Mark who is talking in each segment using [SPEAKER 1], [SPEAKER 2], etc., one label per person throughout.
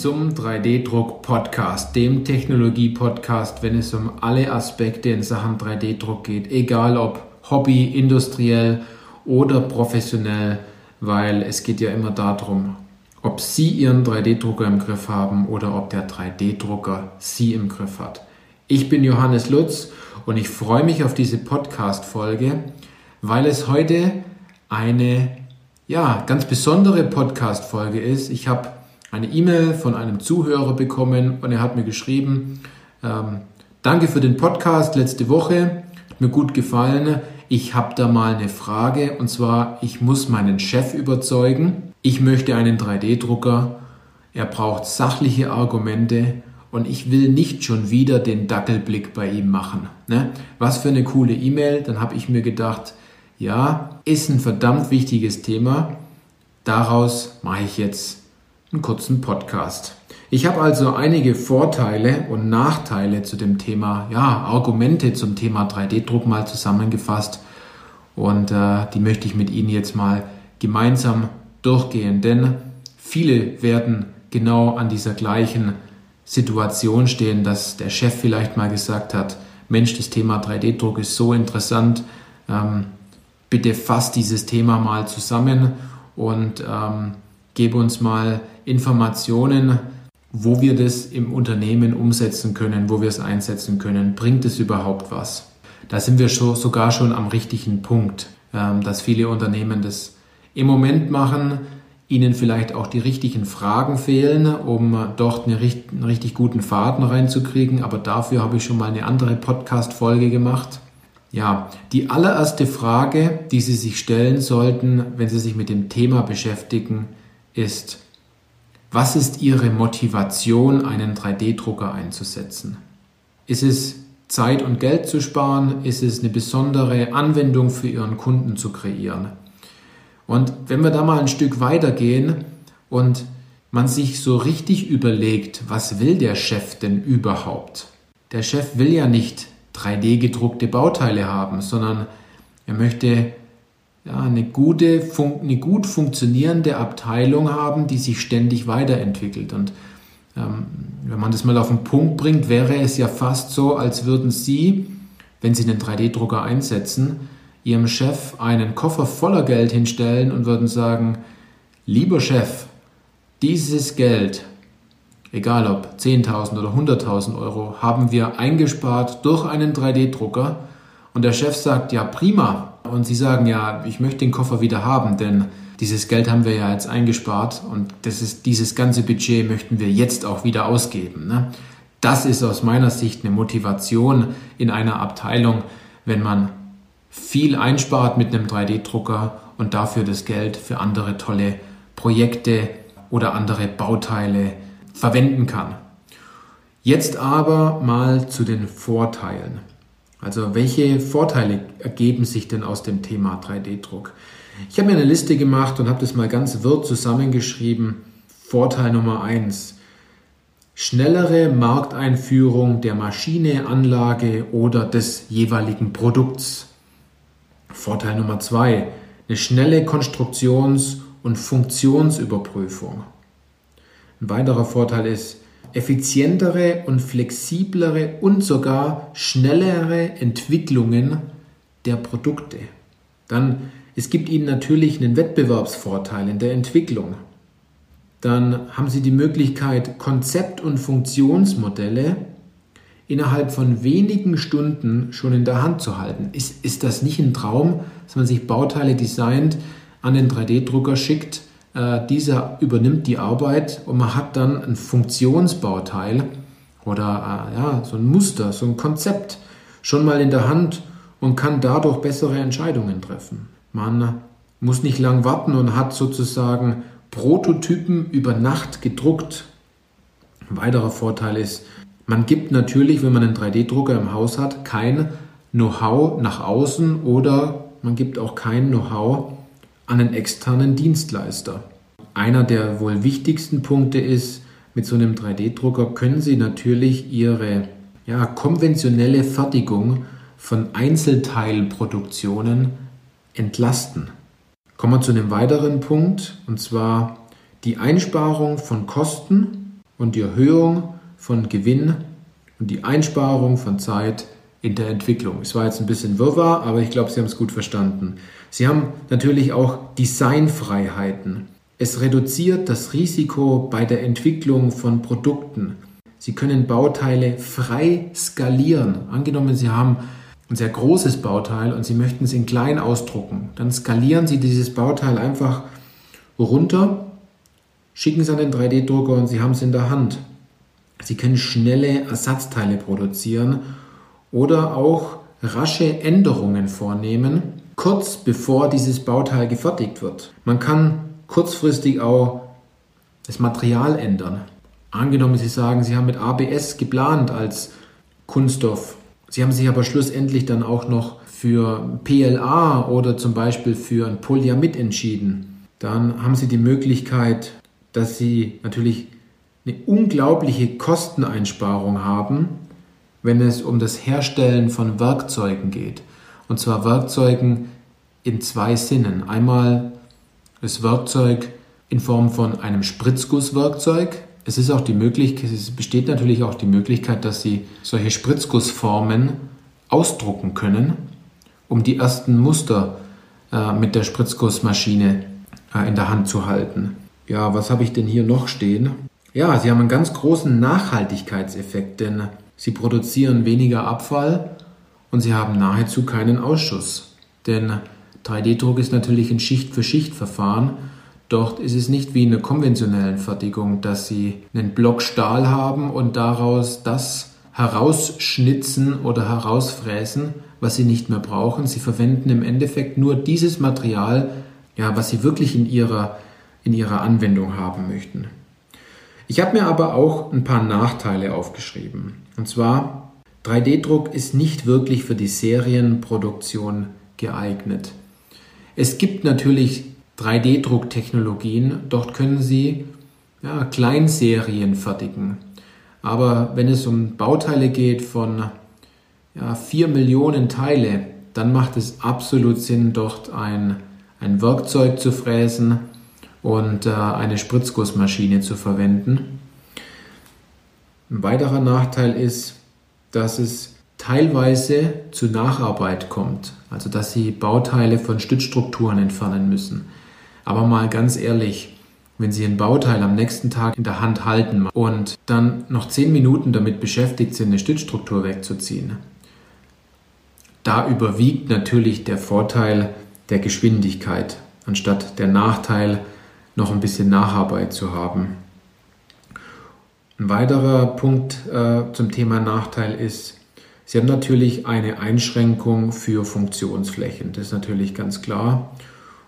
[SPEAKER 1] Zum 3D-Druck-Podcast, dem Technologie-Podcast, wenn es um alle Aspekte in Sachen 3D-Druck geht, egal ob Hobby, industriell oder professionell, weil es geht ja immer darum, ob Sie Ihren 3D-Drucker im Griff haben oder ob der 3D-Drucker Sie im Griff hat. Ich bin Johannes Lutz und ich freue mich auf diese Podcast-Folge, weil es heute eine ja, ganz besondere Podcast-Folge ist. Ich habe eine E-Mail von einem Zuhörer bekommen und er hat mir geschrieben, ähm, danke für den Podcast letzte Woche, hat mir gut gefallen. Ich habe da mal eine Frage und zwar, ich muss meinen Chef überzeugen, ich möchte einen 3D-Drucker, er braucht sachliche Argumente und ich will nicht schon wieder den Dackelblick bei ihm machen. Ne? Was für eine coole E-Mail. Dann habe ich mir gedacht, ja, ist ein verdammt wichtiges Thema. Daraus mache ich jetzt einen kurzen Podcast. Ich habe also einige Vorteile und Nachteile zu dem Thema, ja, Argumente zum Thema 3D-Druck mal zusammengefasst. Und äh, die möchte ich mit Ihnen jetzt mal gemeinsam durchgehen, denn viele werden genau an dieser gleichen Situation stehen, dass der Chef vielleicht mal gesagt hat, Mensch, das Thema 3D-Druck ist so interessant, ähm, bitte fass dieses Thema mal zusammen. Und ähm, gebe uns mal Informationen, wo wir das im Unternehmen umsetzen können, wo wir es einsetzen können. Bringt es überhaupt was? Da sind wir schon, sogar schon am richtigen Punkt, ähm, dass viele Unternehmen das im Moment machen, ihnen vielleicht auch die richtigen Fragen fehlen, um dort eine, einen richtig guten Faden reinzukriegen. Aber dafür habe ich schon mal eine andere Podcast-Folge gemacht. Ja, die allererste Frage, die Sie sich stellen sollten, wenn Sie sich mit dem Thema beschäftigen, ist, was ist Ihre Motivation, einen 3D-Drucker einzusetzen? Ist es Zeit und Geld zu sparen? Ist es eine besondere Anwendung für Ihren Kunden zu kreieren? Und wenn wir da mal ein Stück weitergehen und man sich so richtig überlegt, was will der Chef denn überhaupt? Der Chef will ja nicht 3D gedruckte Bauteile haben, sondern er möchte ja, eine, gute, eine gut funktionierende Abteilung haben, die sich ständig weiterentwickelt. Und ähm, wenn man das mal auf den Punkt bringt, wäre es ja fast so, als würden Sie, wenn Sie einen 3D-Drucker einsetzen, Ihrem Chef einen Koffer voller Geld hinstellen und würden sagen, lieber Chef, dieses Geld egal ob 10.000 oder 100.000 Euro, haben wir eingespart durch einen 3D-Drucker. Und der Chef sagt, ja, prima. Und Sie sagen, ja, ich möchte den Koffer wieder haben, denn dieses Geld haben wir ja jetzt eingespart und das ist, dieses ganze Budget möchten wir jetzt auch wieder ausgeben. Ne? Das ist aus meiner Sicht eine Motivation in einer Abteilung, wenn man viel einspart mit einem 3D-Drucker und dafür das Geld für andere tolle Projekte oder andere Bauteile verwenden kann. Jetzt aber mal zu den Vorteilen. Also welche Vorteile ergeben sich denn aus dem Thema 3D-Druck? Ich habe mir eine Liste gemacht und habe das mal ganz wirr zusammengeschrieben. Vorteil Nummer 1. Schnellere Markteinführung der Maschine, Anlage oder des jeweiligen Produkts. Vorteil Nummer 2. Eine schnelle Konstruktions- und Funktionsüberprüfung. Ein weiterer Vorteil ist effizientere und flexiblere und sogar schnellere Entwicklungen der Produkte. Dann es gibt Ihnen natürlich einen Wettbewerbsvorteil in der Entwicklung. Dann haben Sie die Möglichkeit, Konzept- und Funktionsmodelle innerhalb von wenigen Stunden schon in der Hand zu halten. Ist, ist das nicht ein Traum, dass man sich Bauteile designt, an den 3D-Drucker schickt äh, dieser übernimmt die Arbeit und man hat dann ein Funktionsbauteil oder äh, ja, so ein Muster, so ein Konzept schon mal in der Hand und kann dadurch bessere Entscheidungen treffen. Man muss nicht lang warten und hat sozusagen Prototypen über Nacht gedruckt. Ein weiterer Vorteil ist, man gibt natürlich, wenn man einen 3D-Drucker im Haus hat, kein Know-how nach außen oder man gibt auch kein Know-how an einen externen Dienstleister. Einer der wohl wichtigsten Punkte ist, mit so einem 3D-Drucker können Sie natürlich Ihre ja, konventionelle Fertigung von Einzelteilproduktionen entlasten. Kommen wir zu einem weiteren Punkt, und zwar die Einsparung von Kosten und die Erhöhung von Gewinn und die Einsparung von Zeit in der Entwicklung. Es war jetzt ein bisschen Wirrwarr, aber ich glaube, Sie haben es gut verstanden. Sie haben natürlich auch Designfreiheiten. Es reduziert das Risiko bei der Entwicklung von Produkten. Sie können Bauteile frei skalieren. Angenommen, Sie haben ein sehr großes Bauteil und Sie möchten es in klein ausdrucken. Dann skalieren Sie dieses Bauteil einfach runter, schicken es an den 3D-Drucker und Sie haben es in der Hand. Sie können schnelle Ersatzteile produzieren oder auch rasche Änderungen vornehmen, kurz bevor dieses Bauteil gefertigt wird. Man kann kurzfristig auch das Material ändern. Angenommen, Sie sagen, Sie haben mit ABS geplant als Kunststoff. Sie haben sich aber schlussendlich dann auch noch für PLA oder zum Beispiel für ein Polyamid entschieden. Dann haben Sie die Möglichkeit, dass Sie natürlich eine unglaubliche Kosteneinsparung haben, wenn es um das Herstellen von Werkzeugen geht. Und zwar Werkzeugen in zwei Sinnen. Einmal das Werkzeug in Form von einem Spritzgusswerkzeug. Es ist auch die Möglichkeit, es besteht natürlich auch die Möglichkeit, dass Sie solche Spritzgussformen ausdrucken können, um die ersten Muster äh, mit der Spritzgussmaschine äh, in der Hand zu halten. Ja, was habe ich denn hier noch stehen? Ja, Sie haben einen ganz großen Nachhaltigkeitseffekt, denn Sie produzieren weniger Abfall und Sie haben nahezu keinen Ausschuss. Denn 3D-Druck ist natürlich ein Schicht-für-Schicht-Verfahren. Dort ist es nicht wie in einer konventionellen Fertigung, dass Sie einen Block Stahl haben und daraus das herausschnitzen oder herausfräsen, was Sie nicht mehr brauchen. Sie verwenden im Endeffekt nur dieses Material, ja, was Sie wirklich in Ihrer, in Ihrer Anwendung haben möchten. Ich habe mir aber auch ein paar Nachteile aufgeschrieben. Und zwar, 3D-Druck ist nicht wirklich für die Serienproduktion geeignet. Es gibt natürlich 3D-Drucktechnologien, dort können Sie ja, Kleinserien fertigen. Aber wenn es um Bauteile geht von ja, 4 Millionen Teile, dann macht es absolut Sinn, dort ein, ein Werkzeug zu fräsen und äh, eine Spritzgussmaschine zu verwenden. Ein weiterer Nachteil ist, dass es teilweise zu Nacharbeit kommt, also dass sie Bauteile von Stützstrukturen entfernen müssen. Aber mal ganz ehrlich, wenn Sie ein Bauteil am nächsten Tag in der Hand halten und dann noch zehn Minuten damit beschäftigt sind, eine Stützstruktur wegzuziehen, da überwiegt natürlich der Vorteil der Geschwindigkeit, anstatt der Nachteil, noch ein bisschen Nacharbeit zu haben. Ein weiterer Punkt äh, zum Thema Nachteil ist, Sie haben natürlich eine Einschränkung für Funktionsflächen. Das ist natürlich ganz klar.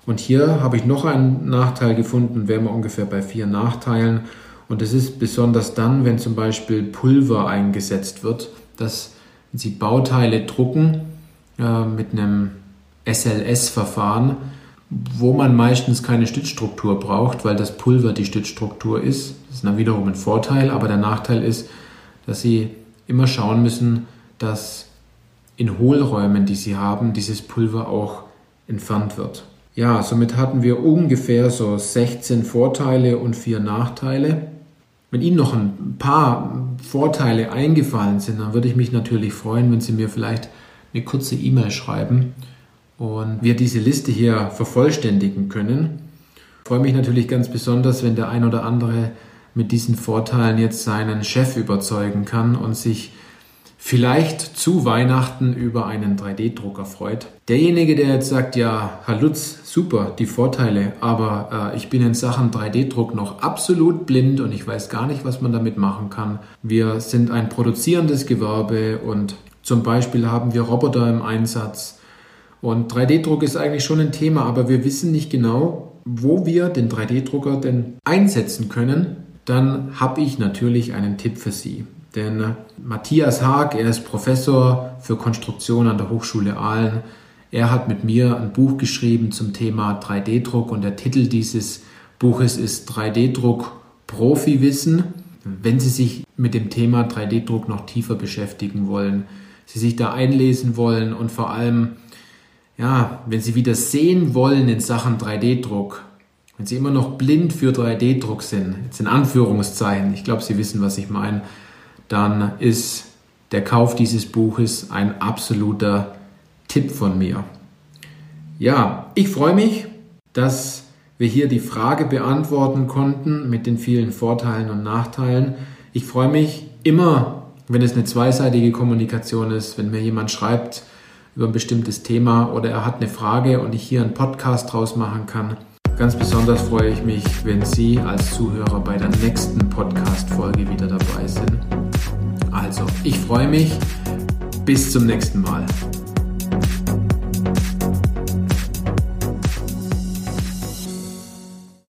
[SPEAKER 1] Und hier habe ich noch einen Nachteil gefunden, wären wir ungefähr bei vier Nachteilen. Und das ist besonders dann, wenn zum Beispiel Pulver eingesetzt wird, dass Sie Bauteile drucken äh, mit einem SLS-Verfahren, wo man meistens keine Stützstruktur braucht, weil das Pulver die Stützstruktur ist. Das ist dann wiederum ein Vorteil, aber der Nachteil ist, dass Sie immer schauen müssen, dass in Hohlräumen, die sie haben, dieses Pulver auch entfernt wird. Ja, somit hatten wir ungefähr so 16 Vorteile und 4 Nachteile. Wenn Ihnen noch ein paar Vorteile eingefallen sind, dann würde ich mich natürlich freuen, wenn Sie mir vielleicht eine kurze E-Mail schreiben und wir diese Liste hier vervollständigen können. Ich freue mich natürlich ganz besonders, wenn der ein oder andere mit diesen Vorteilen jetzt seinen Chef überzeugen kann und sich vielleicht zu Weihnachten über einen 3D-Drucker freut. Derjenige, der jetzt sagt, ja, Herr Lutz, super, die Vorteile, aber äh, ich bin in Sachen 3D-Druck noch absolut blind und ich weiß gar nicht, was man damit machen kann. Wir sind ein produzierendes Gewerbe und zum Beispiel haben wir Roboter im Einsatz. Und 3D-Druck ist eigentlich schon ein Thema, aber wir wissen nicht genau, wo wir den 3D-Drucker denn einsetzen können. Dann habe ich natürlich einen Tipp für Sie. Denn Matthias Haag, er ist Professor für Konstruktion an der Hochschule Aalen. Er hat mit mir ein Buch geschrieben zum Thema 3D-Druck und der Titel dieses Buches ist 3D-Druck Profi-Wissen. Wenn Sie sich mit dem Thema 3D-Druck noch tiefer beschäftigen wollen, Sie sich da einlesen wollen und vor allem, ja, wenn Sie wieder sehen wollen in Sachen 3D-Druck, wenn Sie immer noch blind für 3D-Druck sind, jetzt in Anführungszeichen, ich glaube, Sie wissen, was ich meine, dann ist der Kauf dieses Buches ein absoluter Tipp von mir. Ja, ich freue mich, dass wir hier die Frage beantworten konnten mit den vielen Vorteilen und Nachteilen. Ich freue mich immer, wenn es eine zweiseitige Kommunikation ist, wenn mir jemand schreibt über ein bestimmtes Thema oder er hat eine Frage und ich hier einen Podcast draus machen kann. Ganz besonders freue ich mich, wenn Sie als Zuhörer bei der nächsten Podcast-Folge wieder dabei sind. Also, ich freue mich. Bis zum nächsten Mal.